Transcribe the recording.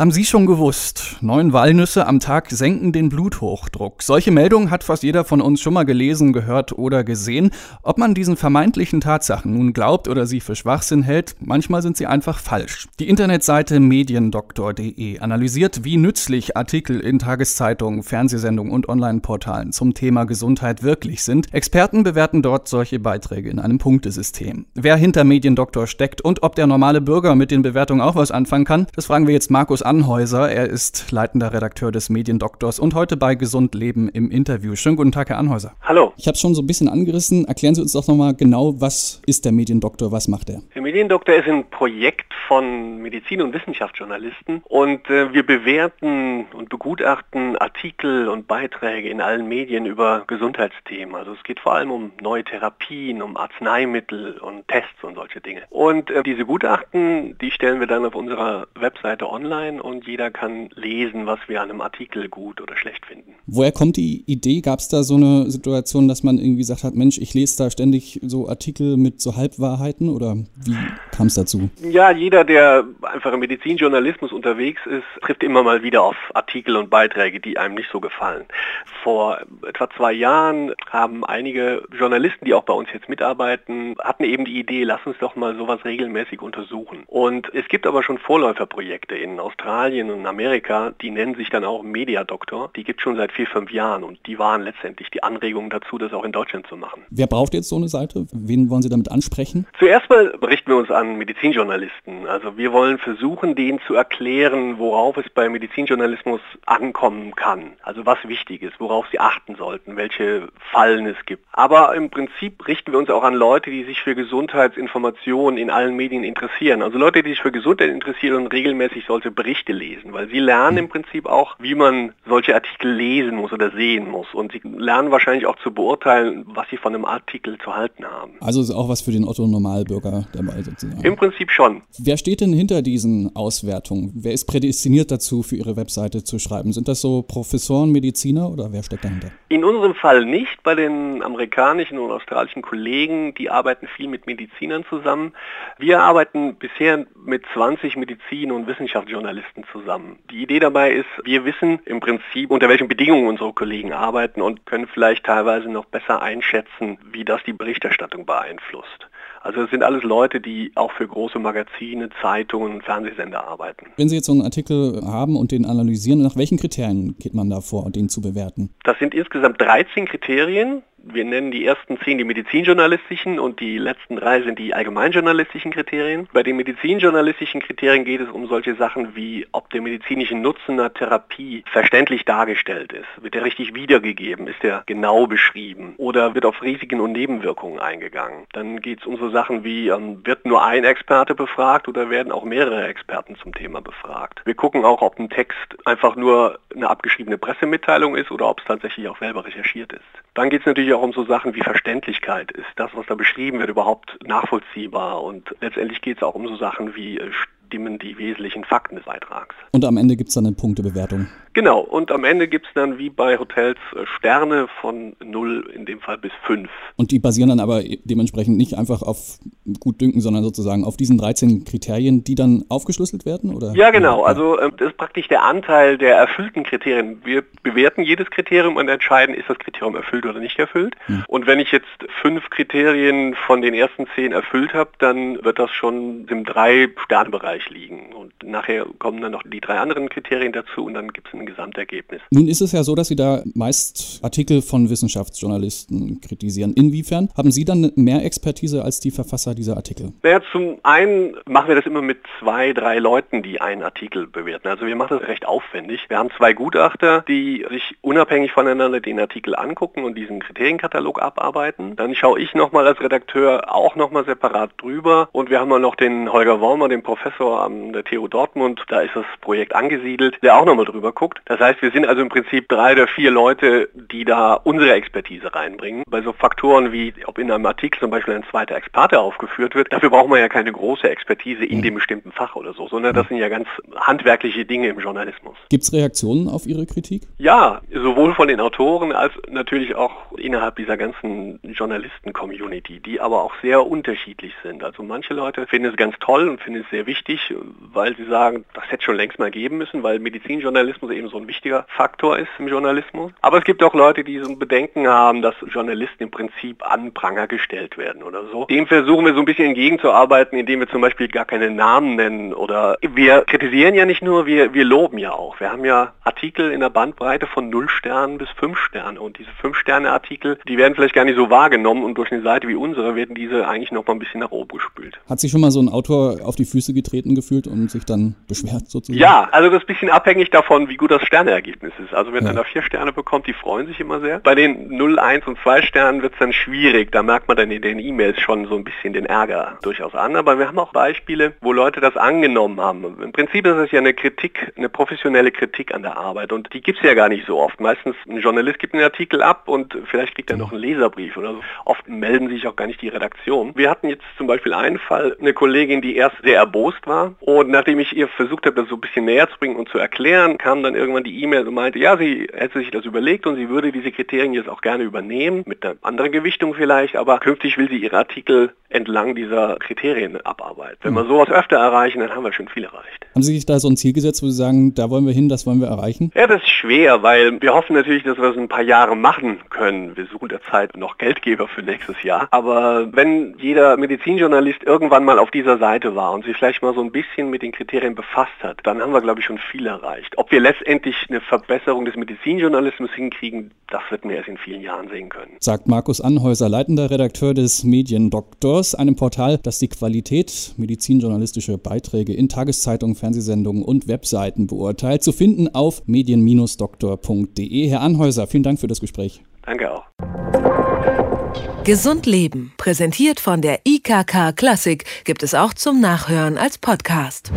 Haben Sie schon gewusst, neun Walnüsse am Tag senken den Bluthochdruck. Solche Meldungen hat fast jeder von uns schon mal gelesen, gehört oder gesehen. Ob man diesen vermeintlichen Tatsachen nun glaubt oder sie für Schwachsinn hält, manchmal sind sie einfach falsch. Die Internetseite mediendoktor.de analysiert, wie nützlich Artikel in Tageszeitungen, Fernsehsendungen und Online-Portalen zum Thema Gesundheit wirklich sind. Experten bewerten dort solche Beiträge in einem Punktesystem. Wer hinter Mediendoktor steckt und ob der normale Bürger mit den Bewertungen auch was anfangen kann, das fragen wir jetzt Markus Anhäuser. Er ist leitender Redakteur des Mediendoktors und heute bei Gesund Leben im Interview. Schönen guten Tag, Herr Anhäuser. Hallo. Ich habe es schon so ein bisschen angerissen. Erklären Sie uns doch nochmal genau, was ist der Mediendoktor, was macht er? Der Mediendoktor ist ein Projekt von Medizin- und Wissenschaftsjournalisten und äh, wir bewerten und begutachten Artikel und Beiträge in allen Medien über Gesundheitsthemen. Also es geht vor allem um neue Therapien, um Arzneimittel und Tests und solche Dinge. Und äh, diese Gutachten, die stellen wir dann auf unserer Webseite online und jeder kann lesen, was wir an einem Artikel gut oder schlecht finden. Woher kommt die Idee? Gab es da so eine Situation, dass man irgendwie gesagt hat, Mensch, ich lese da ständig so Artikel mit so Halbwahrheiten oder wie kam es dazu? Ja, jeder, der einfach im Medizinjournalismus unterwegs ist, trifft immer mal wieder auf Artikel und Beiträge, die einem nicht so gefallen. Vor etwa zwei Jahren haben einige Journalisten, die auch bei uns jetzt mitarbeiten, hatten eben die Idee, lass uns doch mal sowas regelmäßig untersuchen. Und es gibt aber schon Vorläuferprojekte in Australien Australien und Amerika, die nennen sich dann auch Mediadoktor. Die gibt es schon seit vier, fünf Jahren und die waren letztendlich die Anregung dazu, das auch in Deutschland zu machen. Wer braucht jetzt so eine Seite? Wen wollen Sie damit ansprechen? Zuerst mal berichten wir uns an Medizinjournalisten. Also wir wollen versuchen, denen zu erklären, worauf es bei Medizinjournalismus ankommen kann. Also was wichtig ist, worauf sie achten sollten, welche Fallen es gibt. Aber im Prinzip richten wir uns auch an Leute, die sich für Gesundheitsinformationen in allen Medien interessieren. Also Leute, die sich für Gesundheit interessieren und regelmäßig solche Berichte Berichte lesen, weil sie lernen im Prinzip auch, wie man solche Artikel lesen muss oder sehen muss. Und sie lernen wahrscheinlich auch zu beurteilen, was sie von einem Artikel zu halten haben. Also ist auch was für den Otto-Normalbürger dabei sozusagen. Im Prinzip schon. Wer steht denn hinter diesen Auswertungen? Wer ist prädestiniert dazu, für Ihre Webseite zu schreiben? Sind das so Professoren, Mediziner oder wer steckt dahinter? In unserem Fall nicht. Bei den amerikanischen und australischen Kollegen, die arbeiten viel mit Medizinern zusammen. Wir arbeiten bisher mit 20 Medizin- und Wissenschaftsjournalisten Journalisten zusammen. Die Idee dabei ist, wir wissen im Prinzip, unter welchen Bedingungen unsere Kollegen arbeiten und können vielleicht teilweise noch besser einschätzen, wie das die Berichterstattung beeinflusst. Also es sind alles Leute, die auch für große Magazine, Zeitungen und Fernsehsender arbeiten. Wenn Sie jetzt so einen Artikel haben und den analysieren, nach welchen Kriterien geht man da vor, den zu bewerten? Das sind insgesamt 13 Kriterien wir nennen die ersten zehn die medizinjournalistischen und die letzten drei sind die allgemeinjournalistischen Kriterien. Bei den medizinjournalistischen Kriterien geht es um solche Sachen wie, ob der medizinische Nutzen einer Therapie verständlich dargestellt ist. Wird er richtig wiedergegeben? Ist er genau beschrieben? Oder wird auf Risiken und Nebenwirkungen eingegangen? Dann geht es um so Sachen wie, ähm, wird nur ein Experte befragt oder werden auch mehrere Experten zum Thema befragt? Wir gucken auch, ob ein Text einfach nur eine abgeschriebene Pressemitteilung ist oder ob es tatsächlich auch selber recherchiert ist. Dann geht es natürlich auch um so Sachen wie Verständlichkeit. Ist das, was da beschrieben wird, überhaupt nachvollziehbar? Und letztendlich geht es auch um so Sachen wie äh, stimmen die wesentlichen Fakten des Beitrags. Und am Ende gibt es dann eine Punktebewertung. Genau, und am Ende gibt es dann wie bei Hotels äh, Sterne von 0 in dem Fall bis 5. Und die basieren dann aber dementsprechend nicht einfach auf Gutdünken, sondern sozusagen auf diesen 13 Kriterien, die dann aufgeschlüsselt werden? Oder? Ja, genau. Also ähm, das ist praktisch der Anteil der erfüllten Kriterien. Wir bewerten jedes Kriterium und entscheiden, ist das Kriterium erfüllt oder nicht erfüllt. Hm. Und wenn ich jetzt fünf Kriterien von den ersten zehn erfüllt habe, dann wird das schon im Drei-Sterne-Bereich liegen. Und nachher kommen dann noch die drei anderen Kriterien dazu und dann gibt es ein Gesamtergebnis. Nun ist es ja so, dass Sie da meist Artikel von Wissenschaftsjournalisten kritisieren. Inwiefern haben Sie dann mehr Expertise als die Verfasser dieser Artikel? Naja, zum einen machen wir das immer mit zwei, drei Leuten, die einen Artikel bewerten. Also wir machen das recht aufwendig. Wir haben zwei Gutachter, die sich unabhängig voneinander den Artikel angucken und diesen Kriterienkatalog abarbeiten. Dann schaue ich nochmal als Redakteur auch nochmal separat drüber und wir haben dann noch den Holger Wormer, den Professor an der TU Dortmund, da ist das Projekt angesiedelt, der auch nochmal drüber guckt. Das heißt, wir sind also im Prinzip drei oder vier Leute, die da unsere Expertise reinbringen. Bei so Faktoren wie, ob in einem Artikel zum Beispiel ein zweiter Experte aufgeführt geführt wird. Dafür braucht man ja keine große Expertise in dem bestimmten Fach oder so, sondern das sind ja ganz handwerkliche Dinge im Journalismus. Gibt es Reaktionen auf Ihre Kritik? Ja, sowohl von den Autoren als natürlich auch innerhalb dieser ganzen Journalisten-Community, die aber auch sehr unterschiedlich sind. Also manche Leute finden es ganz toll und finden es sehr wichtig, weil sie sagen, das hätte schon längst mal geben müssen, weil Medizinjournalismus eben so ein wichtiger Faktor ist im Journalismus. Aber es gibt auch Leute, die so ein Bedenken haben, dass Journalisten im Prinzip an Pranger gestellt werden oder so. Dem versuchen wir so ein bisschen entgegenzuarbeiten, indem wir zum Beispiel gar keine Namen nennen oder wir kritisieren ja nicht nur, wir, wir loben ja auch. Wir haben ja Artikel in der Bandbreite von 0 Sternen bis 5 Sterne und diese 5 Sterne Artikel, die werden vielleicht gar nicht so wahrgenommen und durch eine Seite wie unsere werden diese eigentlich noch mal ein bisschen nach oben gespült. Hat sich schon mal so ein Autor auf die Füße getreten gefühlt und sich dann beschwert sozusagen? Ja, also das ist ein bisschen abhängig davon, wie gut das Sterneergebnis ist. Also wenn ja. einer 4 Sterne bekommt, die freuen sich immer sehr. Bei den 0, 1 und 2 Sternen wird es dann schwierig. Da merkt man dann in den E-Mails schon so ein bisschen den Ärger durchaus an. Aber wir haben auch Beispiele, wo Leute das angenommen haben. Im Prinzip ist es ja eine Kritik, eine professionelle Kritik an der Arbeit und die gibt es ja gar nicht so oft. Meistens ein Journalist gibt einen Artikel ab und vielleicht kriegt er noch einen Leserbrief oder so. Oft melden sich auch gar nicht die Redaktion. Wir hatten jetzt zum Beispiel einen Fall, eine Kollegin, die erst sehr erbost war und nachdem ich ihr versucht habe, das so ein bisschen näher zu bringen und zu erklären, kam dann irgendwann die E-Mail und meinte, ja, sie hätte sich das überlegt und sie würde diese Kriterien jetzt auch gerne übernehmen, mit einer anderen Gewichtung vielleicht, aber künftig will sie ihre Artikel entlang dieser Kriterien abarbeiten. Wenn wir sowas öfter erreichen, dann haben wir schon viel erreicht. Haben Sie sich da so ein Ziel gesetzt, wo Sie sagen, da wollen wir hin, das wollen wir erreichen? Ja, das ist schwer, weil wir hoffen natürlich, dass wir es ein paar Jahre machen können. Wir suchen derzeit noch Geldgeber für nächstes Jahr. Aber wenn jeder Medizinjournalist irgendwann mal auf dieser Seite war und sich vielleicht mal so ein bisschen mit den Kriterien befasst hat, dann haben wir, glaube ich, schon viel erreicht. Ob wir letztendlich eine Verbesserung des Medizinjournalismus hinkriegen, das wird wir erst in vielen Jahren sehen können. Sagt Markus Anhäuser, leitender Redakteur des Mediendoktors, einem Portal, das die Qualität medizinjournalistischer Beiträge in Tageszeitungen, Fernsehsendungen und Webseiten beurteilt. Zu finden auf medien-doktor.de. Herr Anhäuser, vielen Dank für das Gespräch. Danke auch. Gesund Leben, präsentiert von der IKK Klassik, gibt es auch zum Nachhören als Podcast.